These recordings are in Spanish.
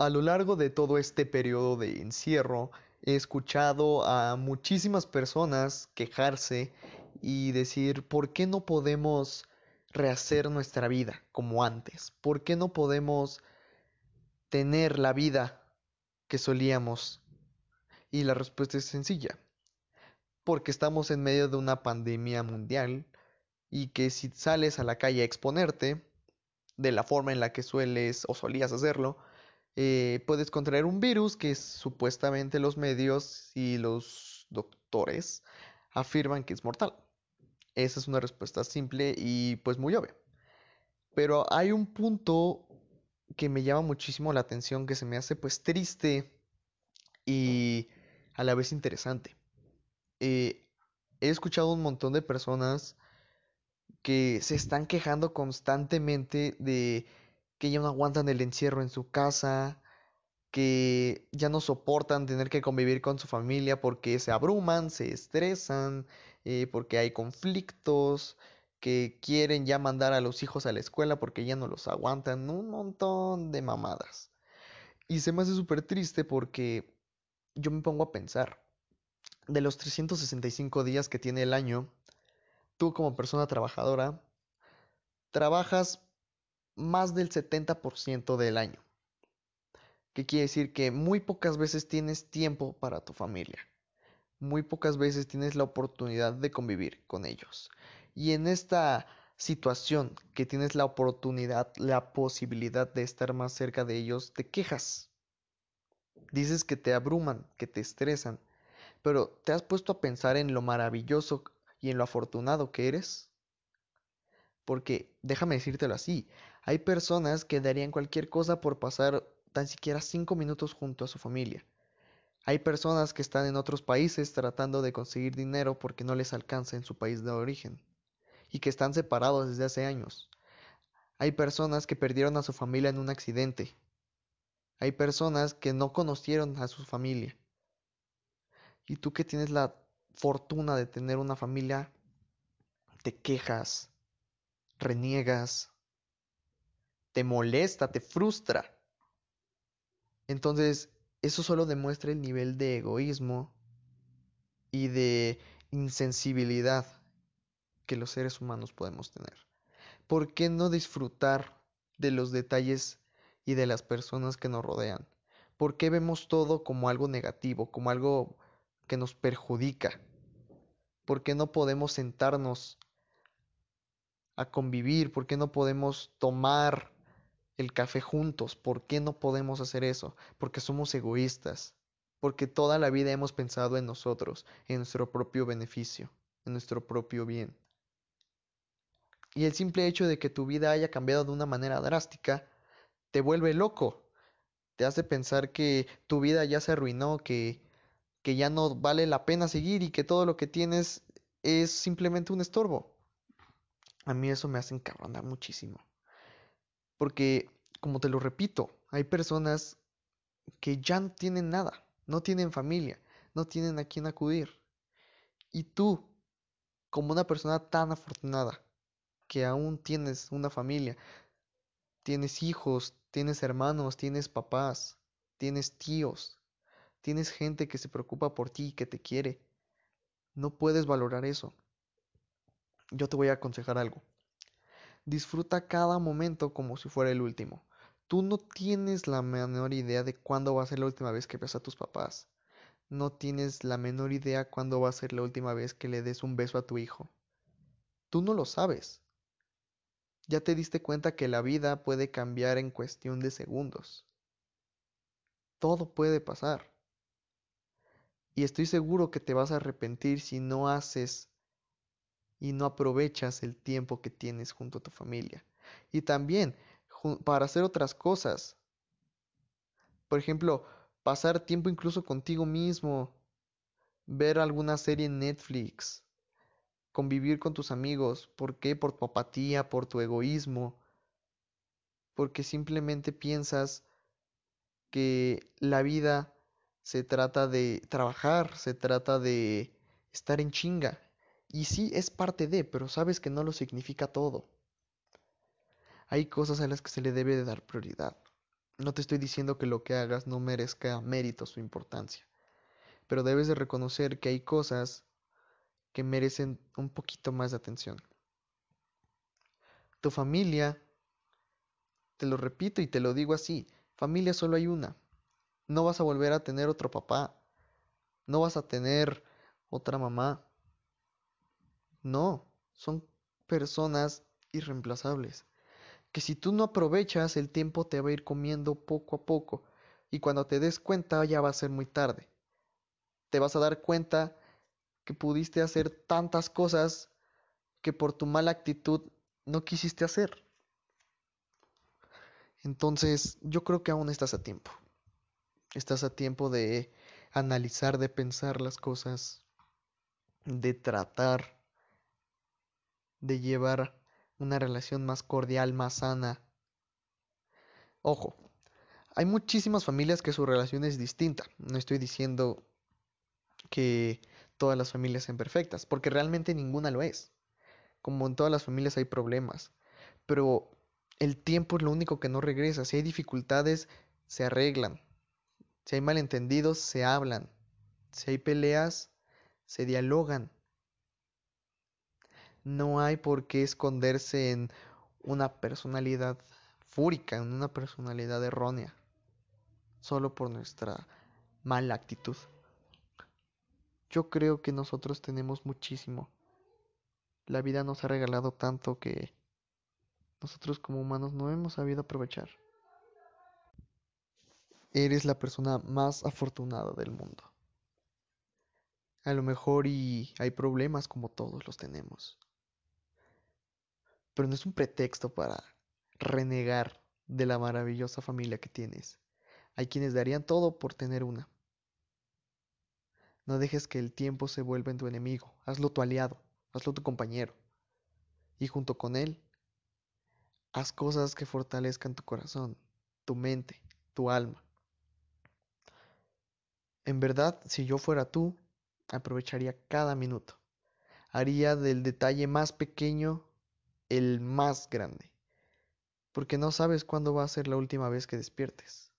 A lo largo de todo este periodo de encierro, he escuchado a muchísimas personas quejarse y decir, ¿por qué no podemos rehacer nuestra vida como antes? ¿Por qué no podemos tener la vida que solíamos? Y la respuesta es sencilla, porque estamos en medio de una pandemia mundial y que si sales a la calle a exponerte de la forma en la que sueles o solías hacerlo, eh, puedes contraer un virus que supuestamente los medios y los doctores afirman que es mortal. Esa es una respuesta simple y pues muy obvia. Pero hay un punto que me llama muchísimo la atención, que se me hace pues triste y a la vez interesante. Eh, he escuchado un montón de personas que se están quejando constantemente de que ya no aguantan el encierro en su casa, que ya no soportan tener que convivir con su familia porque se abruman, se estresan, eh, porque hay conflictos, que quieren ya mandar a los hijos a la escuela porque ya no los aguantan, un montón de mamadas. Y se me hace súper triste porque yo me pongo a pensar, de los 365 días que tiene el año, tú como persona trabajadora, trabajas más del 70% del año. ¿Qué quiere decir? Que muy pocas veces tienes tiempo para tu familia. Muy pocas veces tienes la oportunidad de convivir con ellos. Y en esta situación que tienes la oportunidad, la posibilidad de estar más cerca de ellos, te quejas. Dices que te abruman, que te estresan. Pero ¿te has puesto a pensar en lo maravilloso y en lo afortunado que eres? Porque déjame decírtelo así, hay personas que darían cualquier cosa por pasar tan siquiera cinco minutos junto a su familia. Hay personas que están en otros países tratando de conseguir dinero porque no les alcanza en su país de origen y que están separados desde hace años. Hay personas que perdieron a su familia en un accidente. Hay personas que no conocieron a su familia. Y tú que tienes la fortuna de tener una familia, te quejas, reniegas, te molesta, te frustra. Entonces, eso solo demuestra el nivel de egoísmo y de insensibilidad que los seres humanos podemos tener. ¿Por qué no disfrutar de los detalles y de las personas que nos rodean? ¿Por qué vemos todo como algo negativo, como algo que nos perjudica? ¿Por qué no podemos sentarnos a convivir? ¿Por qué no podemos tomar el café juntos? ¿Por qué no podemos hacer eso? Porque somos egoístas. Porque toda la vida hemos pensado en nosotros, en nuestro propio beneficio, en nuestro propio bien. Y el simple hecho de que tu vida haya cambiado de una manera drástica te vuelve loco. Te hace pensar que tu vida ya se arruinó, que, que ya no vale la pena seguir y que todo lo que tienes es simplemente un estorbo. A mí eso me hace encabronar muchísimo. Porque, como te lo repito, hay personas que ya no tienen nada, no tienen familia, no tienen a quién acudir. Y tú, como una persona tan afortunada, que aún tienes una familia, tienes hijos, tienes hermanos, tienes papás, tienes tíos, tienes gente que se preocupa por ti, que te quiere. No puedes valorar eso. Yo te voy a aconsejar algo. Disfruta cada momento como si fuera el último. Tú no tienes la menor idea de cuándo va a ser la última vez que ves a tus papás. No tienes la menor idea cuándo va a ser la última vez que le des un beso a tu hijo. Tú no lo sabes. Ya te diste cuenta que la vida puede cambiar en cuestión de segundos. Todo puede pasar. Y estoy seguro que te vas a arrepentir si no haces y no aprovechas el tiempo que tienes junto a tu familia. Y también para hacer otras cosas. Por ejemplo, pasar tiempo incluso contigo mismo, ver alguna serie en Netflix, convivir con tus amigos. ¿Por qué? Por tu apatía, por tu egoísmo. Porque simplemente piensas que la vida se trata de trabajar, se trata de estar en chinga. Y sí, es parte de, pero sabes que no lo significa todo. Hay cosas a las que se le debe de dar prioridad. No te estoy diciendo que lo que hagas no merezca méritos o importancia, pero debes de reconocer que hay cosas que merecen un poquito más de atención. Tu familia, te lo repito y te lo digo así, familia solo hay una. No vas a volver a tener otro papá, no vas a tener otra mamá. No, son personas irreemplazables. Que si tú no aprovechas, el tiempo te va a ir comiendo poco a poco. Y cuando te des cuenta ya va a ser muy tarde. Te vas a dar cuenta que pudiste hacer tantas cosas que por tu mala actitud no quisiste hacer. Entonces, yo creo que aún estás a tiempo. Estás a tiempo de analizar, de pensar las cosas, de tratar, de llevar una relación más cordial, más sana. Ojo, hay muchísimas familias que su relación es distinta. No estoy diciendo que todas las familias sean perfectas, porque realmente ninguna lo es. Como en todas las familias hay problemas, pero el tiempo es lo único que no regresa. Si hay dificultades, se arreglan. Si hay malentendidos, se hablan. Si hay peleas, se dialogan. No hay por qué esconderse en una personalidad fúrica, en una personalidad errónea, solo por nuestra mala actitud. Yo creo que nosotros tenemos muchísimo. La vida nos ha regalado tanto que nosotros como humanos no hemos sabido aprovechar. Eres la persona más afortunada del mundo. A lo mejor y hay problemas como todos los tenemos. Pero no es un pretexto para renegar de la maravillosa familia que tienes. Hay quienes darían todo por tener una. No dejes que el tiempo se vuelva en tu enemigo. Hazlo tu aliado, hazlo tu compañero. Y junto con él, haz cosas que fortalezcan tu corazón, tu mente, tu alma. En verdad, si yo fuera tú, aprovecharía cada minuto. Haría del detalle más pequeño el más grande. Porque no sabes cuándo va a ser la última vez que despiertes.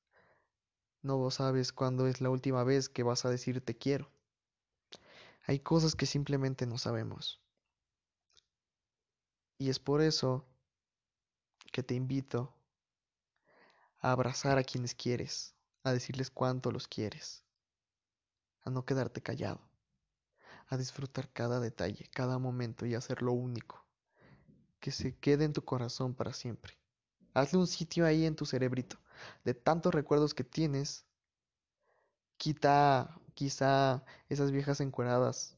No sabes cuándo es la última vez que vas a decir te quiero. Hay cosas que simplemente no sabemos. Y es por eso que te invito a abrazar a quienes quieres, a decirles cuánto los quieres, a no quedarte callado, a disfrutar cada detalle, cada momento y hacerlo único, que se quede en tu corazón para siempre. Hazle un sitio ahí en tu cerebrito, de tantos recuerdos que tienes, quita quizá esas viejas encueradas,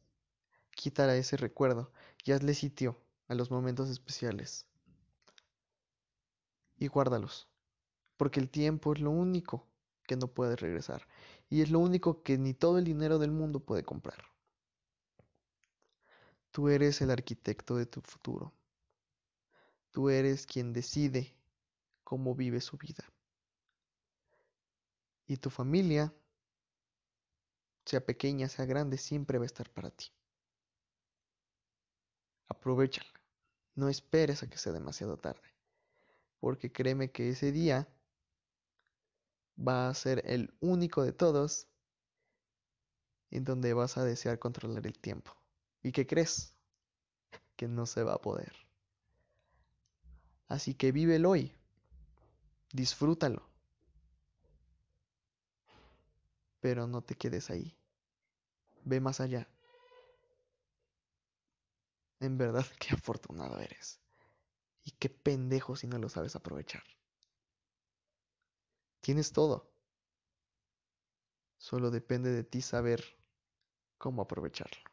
quítale ese recuerdo y hazle sitio a los momentos especiales. Y guárdalos, porque el tiempo es lo único que no puedes regresar y es lo único que ni todo el dinero del mundo puede comprar. Tú eres el arquitecto de tu futuro. Tú eres quien decide cómo vive su vida. Y tu familia sea pequeña, sea grande, siempre va a estar para ti. Aprovechala. No esperes a que sea demasiado tarde. Porque créeme que ese día va a ser el único de todos en donde vas a desear controlar el tiempo. ¿Y qué crees? Que no se va a poder. Así que vive el hoy. Disfrútalo. pero no te quedes ahí. Ve más allá. En verdad, qué afortunado eres. Y qué pendejo si no lo sabes aprovechar. Tienes todo. Solo depende de ti saber cómo aprovecharlo.